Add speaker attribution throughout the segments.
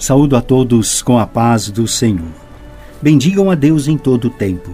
Speaker 1: Saúdo a todos com a paz do Senhor. Bendigam a Deus em todo o tempo.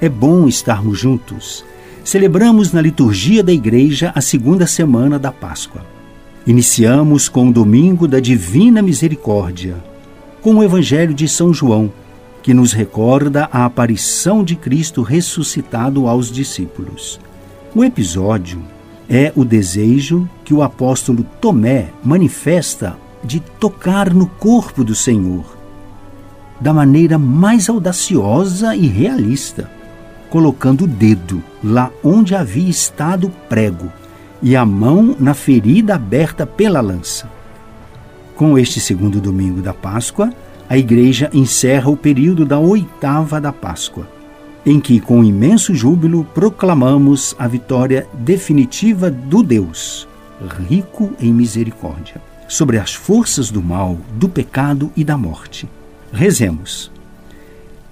Speaker 1: É bom estarmos juntos. Celebramos na liturgia da igreja a segunda semana da Páscoa. Iniciamos com o domingo da Divina Misericórdia, com o Evangelho de São João, que nos recorda a aparição de Cristo ressuscitado aos discípulos. O episódio é o desejo que o apóstolo Tomé manifesta de tocar no corpo do Senhor, da maneira mais audaciosa e realista, colocando o dedo lá onde havia estado o prego e a mão na ferida aberta pela lança. Com este segundo domingo da Páscoa, a Igreja encerra o período da oitava da Páscoa, em que, com imenso júbilo, proclamamos a vitória definitiva do Deus, rico em misericórdia sobre as forças do mal, do pecado e da morte. Rezemos.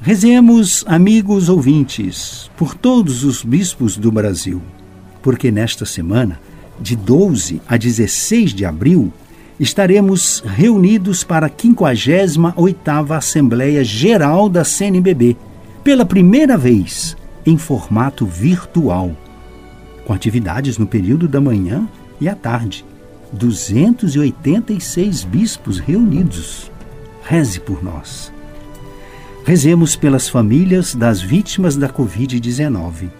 Speaker 1: Rezemos, amigos ouvintes, por todos os bispos do Brasil, porque nesta semana, de 12 a 16 de abril, estaremos reunidos para a 58ª Assembleia Geral da CNBB, pela primeira vez em formato virtual, com atividades no período da manhã e à tarde 286 bispos reunidos. Reze por nós. Rezemos pelas famílias das vítimas da Covid-19.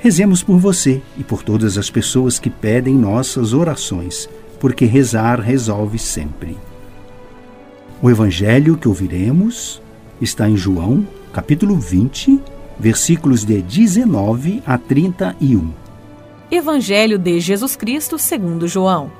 Speaker 1: Rezemos por você e por todas as pessoas que pedem nossas orações, porque rezar resolve sempre. O evangelho que ouviremos está em João, capítulo 20, versículos de 19 a 31.
Speaker 2: Evangelho de Jesus Cristo segundo João.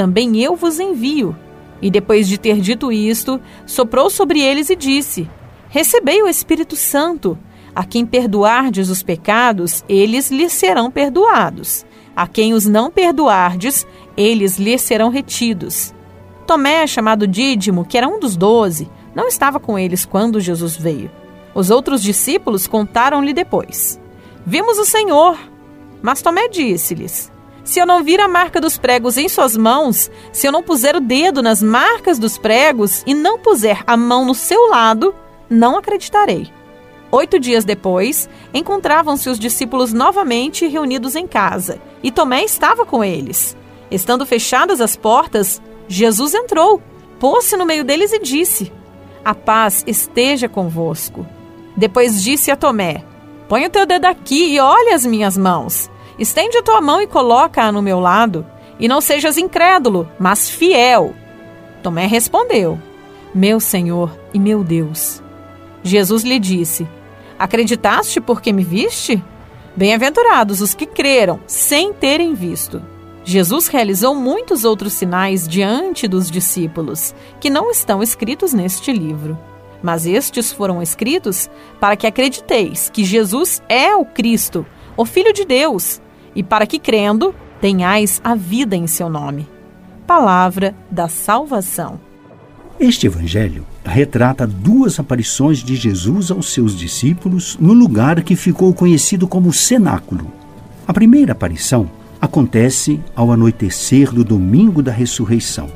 Speaker 2: também eu vos envio. E depois de ter dito isto, soprou sobre eles e disse: Recebei o Espírito Santo. A quem perdoardes os pecados, eles lhes serão perdoados. A quem os não perdoardes, eles lhes serão retidos. Tomé, chamado Dídimo, que era um dos doze, não estava com eles quando Jesus veio. Os outros discípulos contaram-lhe depois: Vimos o Senhor. Mas Tomé disse-lhes: se eu não vir a marca dos pregos em suas mãos, se eu não puser o dedo nas marcas dos pregos e não puser a mão no seu lado, não acreditarei. Oito dias depois, encontravam-se os discípulos novamente reunidos em casa, e Tomé estava com eles. Estando fechadas as portas, Jesus entrou, pôs-se no meio deles e disse: A paz esteja convosco. Depois disse a Tomé: Põe o teu dedo aqui e olhe as minhas mãos Estende a tua mão e coloca-a no meu lado, e não sejas incrédulo, mas fiel. Tomé respondeu: Meu Senhor e meu Deus. Jesus lhe disse: Acreditaste porque me viste? Bem-aventurados os que creram sem terem visto. Jesus realizou muitos outros sinais diante dos discípulos, que não estão escritos neste livro. Mas estes foram escritos para que acrediteis que Jesus é o Cristo, o Filho de Deus, e para que crendo tenhais a vida em seu nome. Palavra da salvação.
Speaker 1: Este evangelho retrata duas aparições de Jesus aos seus discípulos no lugar que ficou conhecido como cenáculo. A primeira aparição acontece ao anoitecer do domingo da ressurreição,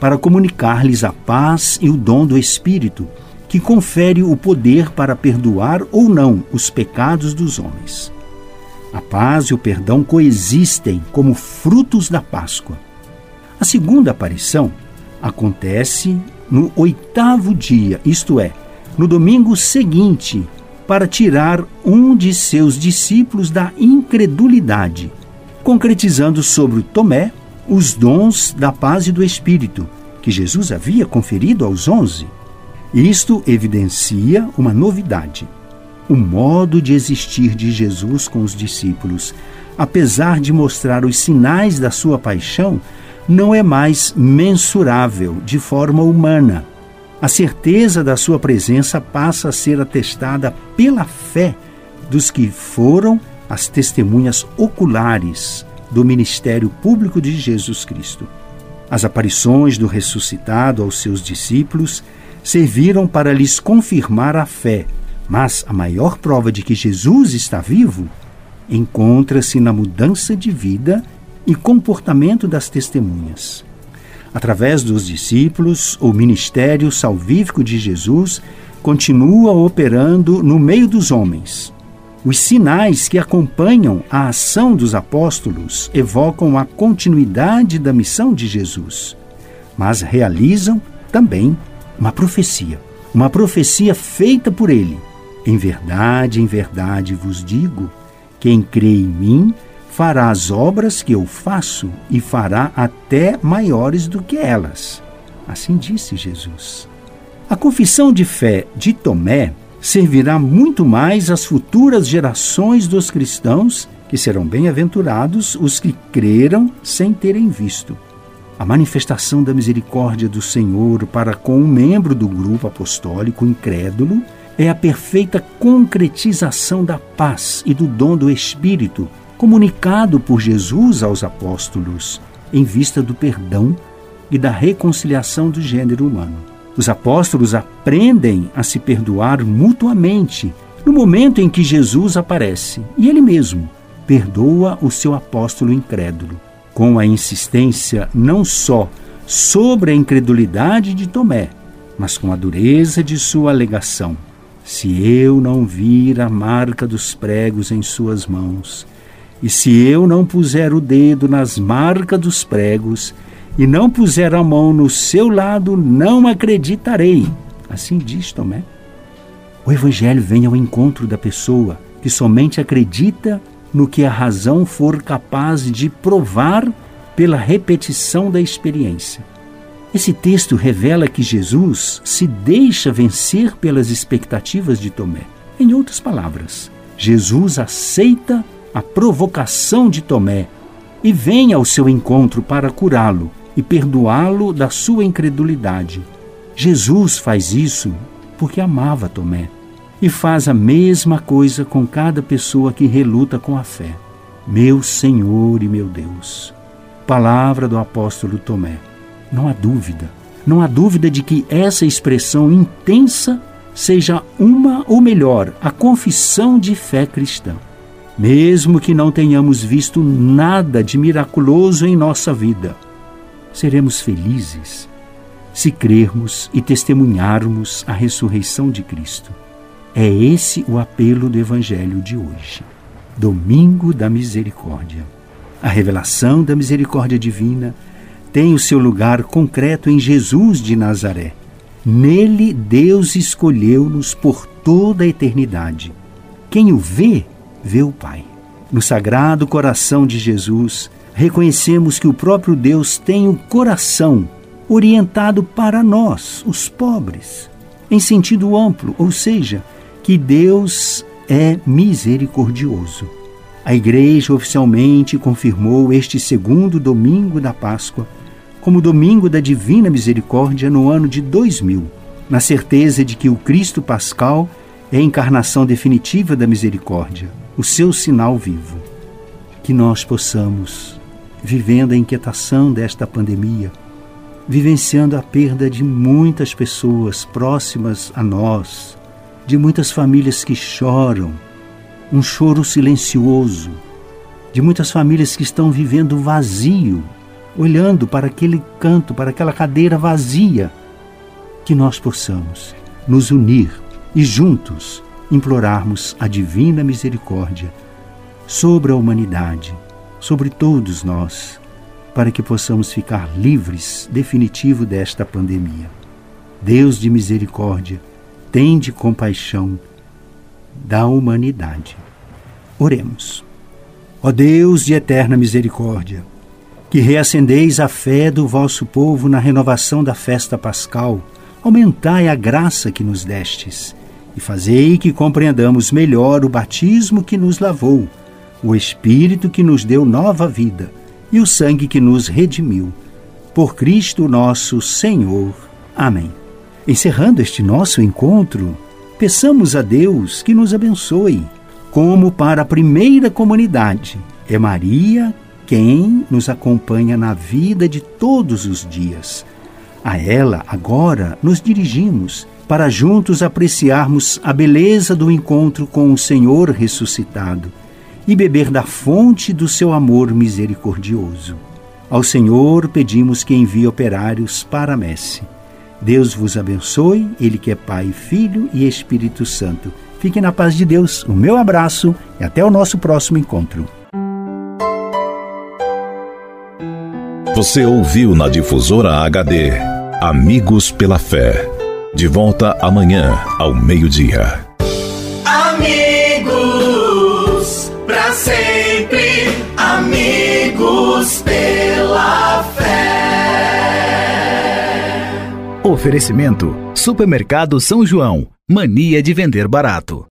Speaker 1: para comunicar-lhes a paz e o dom do Espírito, que confere o poder para perdoar ou não os pecados dos homens. A paz e o perdão coexistem como frutos da Páscoa. A segunda aparição acontece no oitavo dia, isto é, no domingo seguinte para tirar um de seus discípulos da incredulidade, concretizando sobre Tomé os dons da paz e do Espírito que Jesus havia conferido aos onze. Isto evidencia uma novidade. O modo de existir de Jesus com os discípulos, apesar de mostrar os sinais da sua paixão, não é mais mensurável de forma humana. A certeza da sua presença passa a ser atestada pela fé dos que foram as testemunhas oculares do ministério público de Jesus Cristo. As aparições do ressuscitado aos seus discípulos serviram para lhes confirmar a fé, mas a maior prova de que Jesus está vivo encontra-se na mudança de vida e comportamento das testemunhas. Através dos discípulos, o ministério salvífico de Jesus continua operando no meio dos homens. Os sinais que acompanham a ação dos apóstolos evocam a continuidade da missão de Jesus, mas realizam também uma profecia, uma profecia feita por ele. Em verdade, em verdade vos digo: quem crê em mim fará as obras que eu faço e fará até maiores do que elas. Assim disse Jesus. A confissão de fé de Tomé servirá muito mais às futuras gerações dos cristãos, que serão bem-aventurados os que creram sem terem visto. A manifestação da misericórdia do Senhor para com um membro do grupo apostólico incrédulo é a perfeita concretização da paz e do dom do Espírito comunicado por Jesus aos apóstolos em vista do perdão e da reconciliação do gênero humano. Os apóstolos aprendem a se perdoar mutuamente no momento em que Jesus aparece e ele mesmo perdoa o seu apóstolo incrédulo, com a insistência não só sobre a incredulidade de Tomé, mas com a dureza de sua alegação. Se eu não vir a marca dos pregos em suas mãos e se eu não puser o dedo nas marcas dos pregos e não puser a mão no seu lado, não acreditarei. Assim diz Tomé. O Evangelho vem ao encontro da pessoa que somente acredita no que a razão for capaz de provar pela repetição da experiência. Esse texto revela que Jesus se deixa vencer pelas expectativas de Tomé. Em outras palavras, Jesus aceita a provocação de Tomé e vem ao seu encontro para curá-lo e perdoá-lo da sua incredulidade. Jesus faz isso porque amava Tomé e faz a mesma coisa com cada pessoa que reluta com a fé. Meu Senhor e meu Deus. Palavra do apóstolo Tomé. Não há dúvida, não há dúvida de que essa expressão intensa seja uma, ou melhor, a confissão de fé cristã. Mesmo que não tenhamos visto nada de miraculoso em nossa vida, seremos felizes se crermos e testemunharmos a ressurreição de Cristo. É esse o apelo do Evangelho de hoje. Domingo da Misericórdia. A revelação da misericórdia divina tem o seu lugar concreto em Jesus de Nazaré. Nele, Deus escolheu-nos por toda a eternidade. Quem o vê, vê o Pai. No sagrado coração de Jesus, reconhecemos que o próprio Deus tem o coração orientado para nós, os pobres, em sentido amplo, ou seja, que Deus é misericordioso. A Igreja oficialmente confirmou este segundo domingo da Páscoa como domingo da Divina Misericórdia no ano de 2000, na certeza de que o Cristo Pascal é a encarnação definitiva da misericórdia, o seu sinal vivo. Que nós possamos, vivendo a inquietação desta pandemia, vivenciando a perda de muitas pessoas próximas a nós, de muitas famílias que choram, um choro silencioso, de muitas famílias que estão vivendo vazio, olhando para aquele canto, para aquela cadeira vazia, que nós possamos nos unir e juntos implorarmos a divina misericórdia sobre a humanidade, sobre todos nós, para que possamos ficar livres definitivo desta pandemia. Deus de misericórdia, tende compaixão da humanidade. Oremos. Ó Deus de eterna misericórdia, que reacendeis a fé do vosso povo na renovação da festa pascal, aumentai a graça que nos destes e fazei que compreendamos melhor o batismo que nos lavou, o Espírito que nos deu nova vida e o sangue que nos redimiu. Por Cristo nosso Senhor. Amém. Encerrando este nosso encontro, peçamos a Deus que nos abençoe, como para a primeira comunidade. É Maria quem nos acompanha na vida de todos os dias. A ela, agora, nos dirigimos para juntos apreciarmos a beleza do encontro com o Senhor ressuscitado e beber da fonte do seu amor misericordioso. Ao Senhor pedimos que envie operários para a messe. Deus vos abençoe, Ele que é Pai, Filho e Espírito Santo. Fiquem na paz de Deus. O meu abraço e até o nosso próximo encontro.
Speaker 3: Você ouviu na difusora HD Amigos pela Fé. De volta amanhã ao meio-dia.
Speaker 4: Amigos, para sempre, amigos pela fé.
Speaker 5: Oferecimento: Supermercado São João. Mania de vender barato.